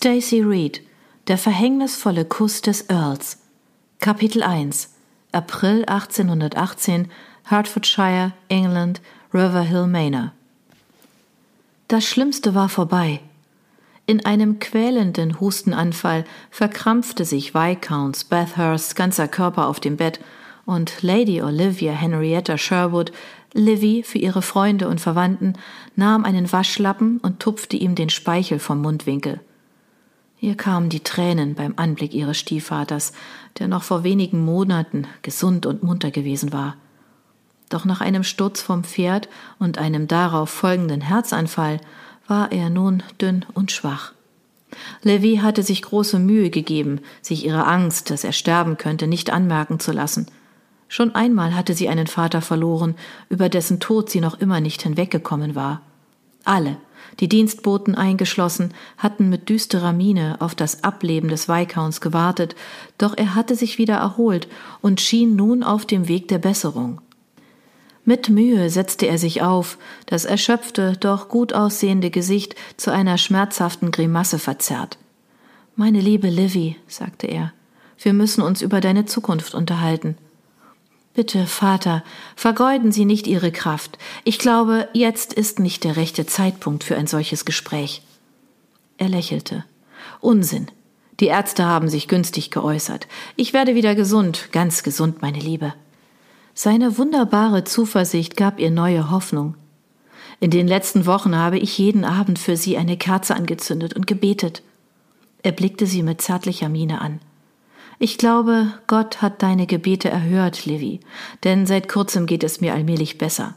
Stacy Reed Der verhängnisvolle Kuss des Earls Kapitel 1 April 1818 Hertfordshire, England, Riverhill Manor Das Schlimmste war vorbei. In einem quälenden Hustenanfall verkrampfte sich Viscounts Bathursts ganzer Körper auf dem Bett und Lady Olivia Henrietta Sherwood, Livy für ihre Freunde und Verwandten, nahm einen Waschlappen und tupfte ihm den Speichel vom Mundwinkel. Ihr kamen die Tränen beim Anblick ihres Stiefvaters, der noch vor wenigen Monaten gesund und munter gewesen war. Doch nach einem Sturz vom Pferd und einem darauf folgenden Herzanfall war er nun dünn und schwach. Levi hatte sich große Mühe gegeben, sich ihre Angst, dass er sterben könnte, nicht anmerken zu lassen. Schon einmal hatte sie einen Vater verloren, über dessen Tod sie noch immer nicht hinweggekommen war. Alle, die Dienstboten eingeschlossen, hatten mit düsterer Miene auf das Ableben des Viscounts gewartet, doch er hatte sich wieder erholt und schien nun auf dem Weg der Besserung. Mit Mühe setzte er sich auf, das erschöpfte, doch gut aussehende Gesicht zu einer schmerzhaften Grimasse verzerrt. Meine liebe Livy, sagte er, wir müssen uns über deine Zukunft unterhalten. Bitte, Vater, vergeuden Sie nicht Ihre Kraft. Ich glaube, jetzt ist nicht der rechte Zeitpunkt für ein solches Gespräch. Er lächelte. Unsinn. Die Ärzte haben sich günstig geäußert. Ich werde wieder gesund, ganz gesund, meine Liebe. Seine wunderbare Zuversicht gab ihr neue Hoffnung. In den letzten Wochen habe ich jeden Abend für sie eine Kerze angezündet und gebetet. Er blickte sie mit zärtlicher Miene an. Ich glaube, Gott hat deine Gebete erhört, Livy, denn seit kurzem geht es mir allmählich besser.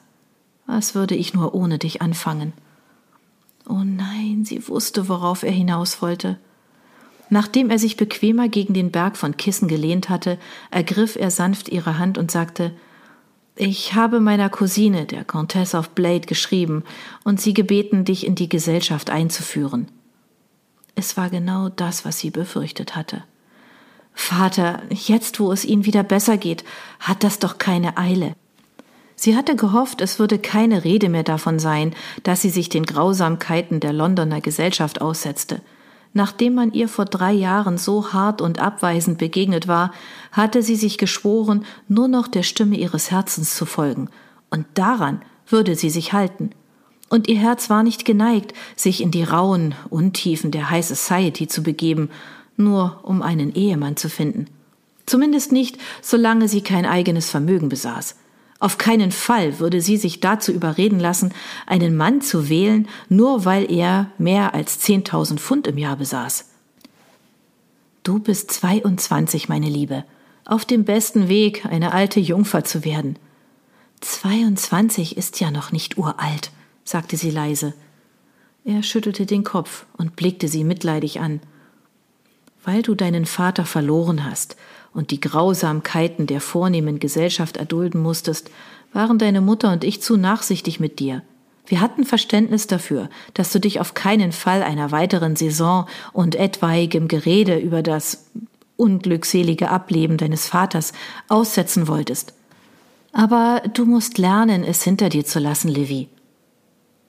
Was würde ich nur ohne dich anfangen? Oh nein, sie wusste, worauf er hinaus wollte. Nachdem er sich bequemer gegen den Berg von Kissen gelehnt hatte, ergriff er sanft ihre Hand und sagte Ich habe meiner Cousine, der Countess of Blade, geschrieben und sie gebeten, dich in die Gesellschaft einzuführen. Es war genau das, was sie befürchtet hatte. Vater, jetzt wo es Ihnen wieder besser geht, hat das doch keine Eile. Sie hatte gehofft, es würde keine Rede mehr davon sein, dass sie sich den Grausamkeiten der Londoner Gesellschaft aussetzte. Nachdem man ihr vor drei Jahren so hart und abweisend begegnet war, hatte sie sich geschworen, nur noch der Stimme ihres Herzens zu folgen, und daran würde sie sich halten. Und ihr Herz war nicht geneigt, sich in die rauen Untiefen der High Society zu begeben nur um einen Ehemann zu finden. Zumindest nicht, solange sie kein eigenes Vermögen besaß. Auf keinen Fall würde sie sich dazu überreden lassen, einen Mann zu wählen, nur weil er mehr als zehntausend Pfund im Jahr besaß. Du bist 22, meine Liebe, auf dem besten Weg, eine alte Jungfer zu werden. 22 ist ja noch nicht uralt, sagte sie leise. Er schüttelte den Kopf und blickte sie mitleidig an weil du deinen Vater verloren hast und die Grausamkeiten der vornehmen Gesellschaft erdulden musstest, waren deine Mutter und ich zu nachsichtig mit dir. Wir hatten Verständnis dafür, dass du dich auf keinen Fall einer weiteren Saison und etwaigem Gerede über das unglückselige Ableben deines Vaters aussetzen wolltest. Aber du musst lernen, es hinter dir zu lassen, Livy.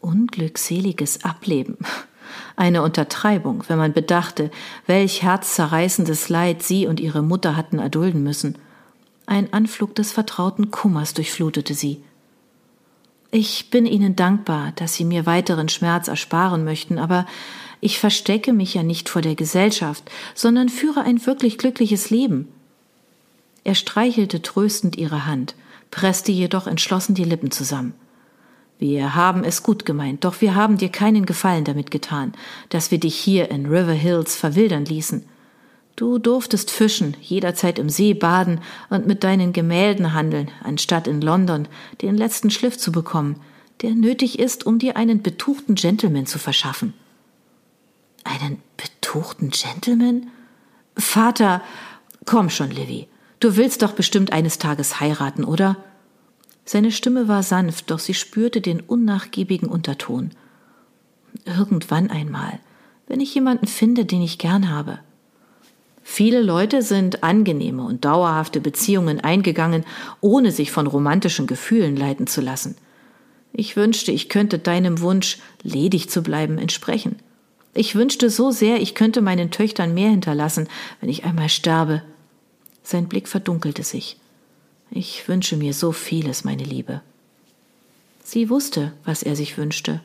Unglückseliges Ableben. Eine Untertreibung, wenn man bedachte, welch herzzerreißendes Leid sie und ihre Mutter hatten erdulden müssen. Ein Anflug des vertrauten Kummers durchflutete sie. Ich bin Ihnen dankbar, dass Sie mir weiteren Schmerz ersparen möchten, aber ich verstecke mich ja nicht vor der Gesellschaft, sondern führe ein wirklich glückliches Leben. Er streichelte tröstend ihre Hand, presste jedoch entschlossen die Lippen zusammen. Wir haben es gut gemeint, doch wir haben dir keinen Gefallen damit getan, dass wir dich hier in River Hills verwildern ließen. Du durftest fischen, jederzeit im See baden und mit deinen Gemälden handeln, anstatt in London den letzten Schliff zu bekommen, der nötig ist, um dir einen betuchten Gentleman zu verschaffen. Einen betuchten Gentleman? Vater, komm schon, Livy. Du willst doch bestimmt eines Tages heiraten, oder? Seine Stimme war sanft, doch sie spürte den unnachgiebigen Unterton. Irgendwann einmal, wenn ich jemanden finde, den ich gern habe. Viele Leute sind angenehme und dauerhafte Beziehungen eingegangen, ohne sich von romantischen Gefühlen leiten zu lassen. Ich wünschte, ich könnte deinem Wunsch, ledig zu bleiben, entsprechen. Ich wünschte so sehr, ich könnte meinen Töchtern mehr hinterlassen, wenn ich einmal sterbe. Sein Blick verdunkelte sich. Ich wünsche mir so vieles, meine Liebe. Sie wusste, was er sich wünschte.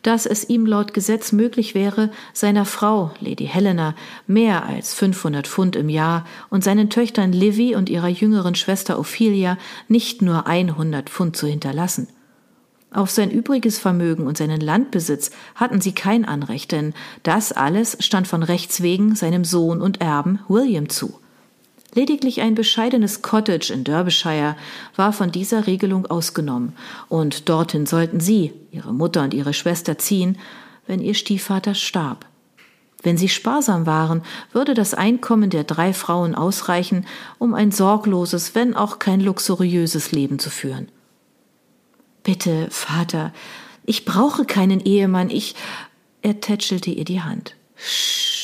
Dass es ihm laut Gesetz möglich wäre, seiner Frau, Lady Helena, mehr als 500 Pfund im Jahr und seinen Töchtern Livy und ihrer jüngeren Schwester Ophelia nicht nur 100 Pfund zu hinterlassen. Auf sein übriges Vermögen und seinen Landbesitz hatten sie kein Anrecht, denn das alles stand von Rechts wegen seinem Sohn und Erben William zu. Lediglich ein bescheidenes Cottage in Derbyshire war von dieser Regelung ausgenommen, und dorthin sollten sie, ihre Mutter und ihre Schwester ziehen, wenn ihr Stiefvater starb. Wenn sie sparsam waren, würde das Einkommen der drei Frauen ausreichen, um ein sorgloses, wenn auch kein luxuriöses Leben zu führen. Bitte, Vater, ich brauche keinen Ehemann, ich. Er tätschelte ihr die Hand. Sch,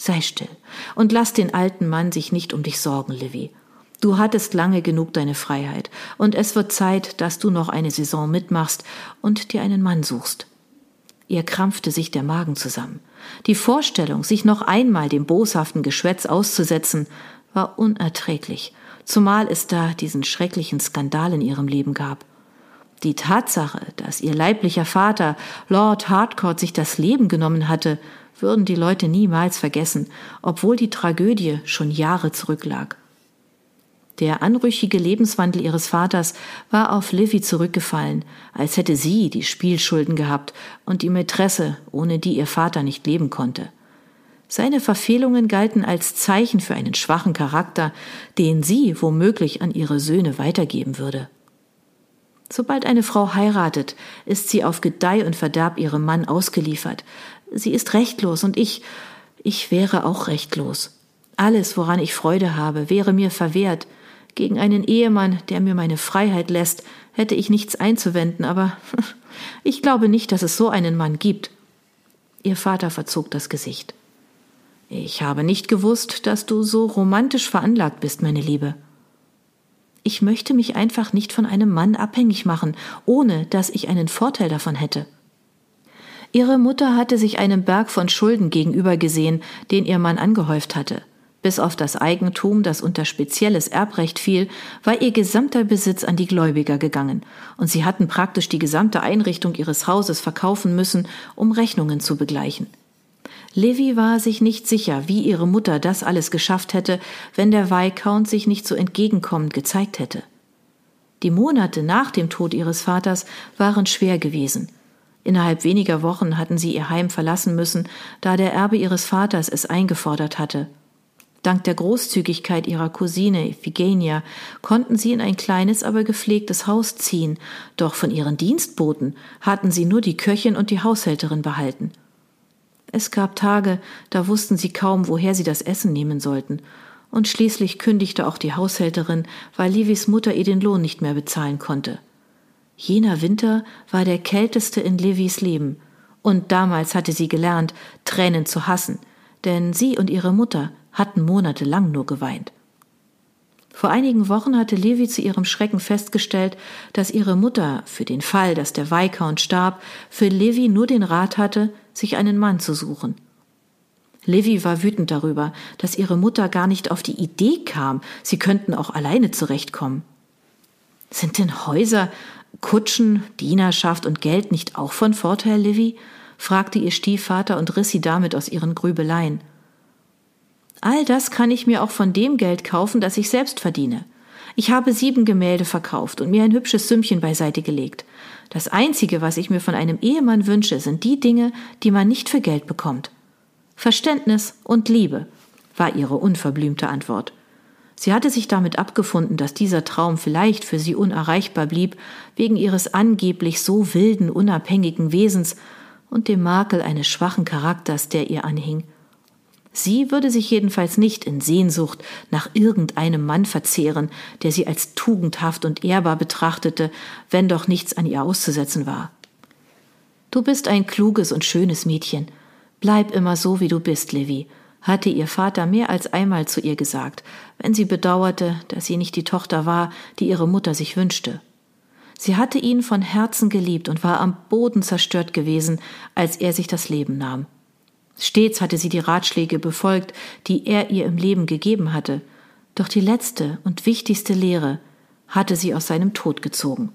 sei still und lass den alten Mann sich nicht um dich sorgen, Livy. Du hattest lange genug deine Freiheit, und es wird Zeit, dass du noch eine Saison mitmachst und dir einen Mann suchst. Ihr krampfte sich der Magen zusammen. Die Vorstellung, sich noch einmal dem boshaften Geschwätz auszusetzen, war unerträglich, zumal es da diesen schrecklichen Skandal in ihrem Leben gab. Die Tatsache, dass ihr leiblicher Vater, Lord Harcourt, sich das Leben genommen hatte, würden die Leute niemals vergessen, obwohl die Tragödie schon Jahre zurücklag. Der anrüchige Lebenswandel ihres Vaters war auf Livy zurückgefallen, als hätte sie die Spielschulden gehabt und die Mätresse, ohne die ihr Vater nicht leben konnte. Seine Verfehlungen galten als Zeichen für einen schwachen Charakter, den sie womöglich an ihre Söhne weitergeben würde. Sobald eine Frau heiratet, ist sie auf Gedeih und Verderb ihrem Mann ausgeliefert. Sie ist rechtlos und ich, ich wäre auch rechtlos. Alles, woran ich Freude habe, wäre mir verwehrt. Gegen einen Ehemann, der mir meine Freiheit lässt, hätte ich nichts einzuwenden, aber ich glaube nicht, dass es so einen Mann gibt. Ihr Vater verzog das Gesicht. Ich habe nicht gewusst, dass du so romantisch veranlagt bist, meine Liebe. Ich möchte mich einfach nicht von einem Mann abhängig machen, ohne dass ich einen Vorteil davon hätte. Ihre Mutter hatte sich einem Berg von Schulden gegenüber gesehen, den ihr Mann angehäuft hatte. Bis auf das Eigentum, das unter spezielles Erbrecht fiel, war ihr gesamter Besitz an die Gläubiger gegangen, und sie hatten praktisch die gesamte Einrichtung ihres Hauses verkaufen müssen, um Rechnungen zu begleichen. Livy war sich nicht sicher, wie ihre Mutter das alles geschafft hätte, wenn der Viscount sich nicht so entgegenkommend gezeigt hätte. Die Monate nach dem Tod ihres Vaters waren schwer gewesen. Innerhalb weniger Wochen hatten sie ihr Heim verlassen müssen, da der Erbe ihres Vaters es eingefordert hatte. Dank der Großzügigkeit ihrer Cousine Iphigenia konnten sie in ein kleines, aber gepflegtes Haus ziehen, doch von ihren Dienstboten hatten sie nur die Köchin und die Haushälterin behalten. Es gab Tage, da wussten sie kaum, woher sie das Essen nehmen sollten. Und schließlich kündigte auch die Haushälterin, weil Livis Mutter ihr den Lohn nicht mehr bezahlen konnte. Jener Winter war der kälteste in Livis Leben. Und damals hatte sie gelernt, Tränen zu hassen, denn sie und ihre Mutter hatten monatelang nur geweint. Vor einigen Wochen hatte Levi zu ihrem Schrecken festgestellt, dass ihre Mutter, für den Fall, dass der Viscount starb, für Levi nur den Rat hatte, sich einen Mann zu suchen. Livy war wütend darüber, dass ihre Mutter gar nicht auf die Idee kam, sie könnten auch alleine zurechtkommen. Sind denn Häuser, Kutschen, Dienerschaft und Geld nicht auch von Vorteil, Livy? fragte ihr Stiefvater und riss sie damit aus ihren Grübeleien. All das kann ich mir auch von dem Geld kaufen, das ich selbst verdiene. Ich habe sieben Gemälde verkauft und mir ein hübsches Sümmchen beiseite gelegt. Das Einzige, was ich mir von einem Ehemann wünsche, sind die Dinge, die man nicht für Geld bekommt. Verständnis und Liebe, war ihre unverblümte Antwort. Sie hatte sich damit abgefunden, dass dieser Traum vielleicht für sie unerreichbar blieb, wegen ihres angeblich so wilden, unabhängigen Wesens und dem Makel eines schwachen Charakters, der ihr anhing. Sie würde sich jedenfalls nicht in Sehnsucht nach irgendeinem Mann verzehren, der sie als tugendhaft und ehrbar betrachtete, wenn doch nichts an ihr auszusetzen war. Du bist ein kluges und schönes Mädchen. Bleib immer so, wie du bist, Levi, hatte ihr Vater mehr als einmal zu ihr gesagt, wenn sie bedauerte, dass sie nicht die Tochter war, die ihre Mutter sich wünschte. Sie hatte ihn von Herzen geliebt und war am Boden zerstört gewesen, als er sich das Leben nahm. Stets hatte sie die Ratschläge befolgt, die er ihr im Leben gegeben hatte, doch die letzte und wichtigste Lehre hatte sie aus seinem Tod gezogen.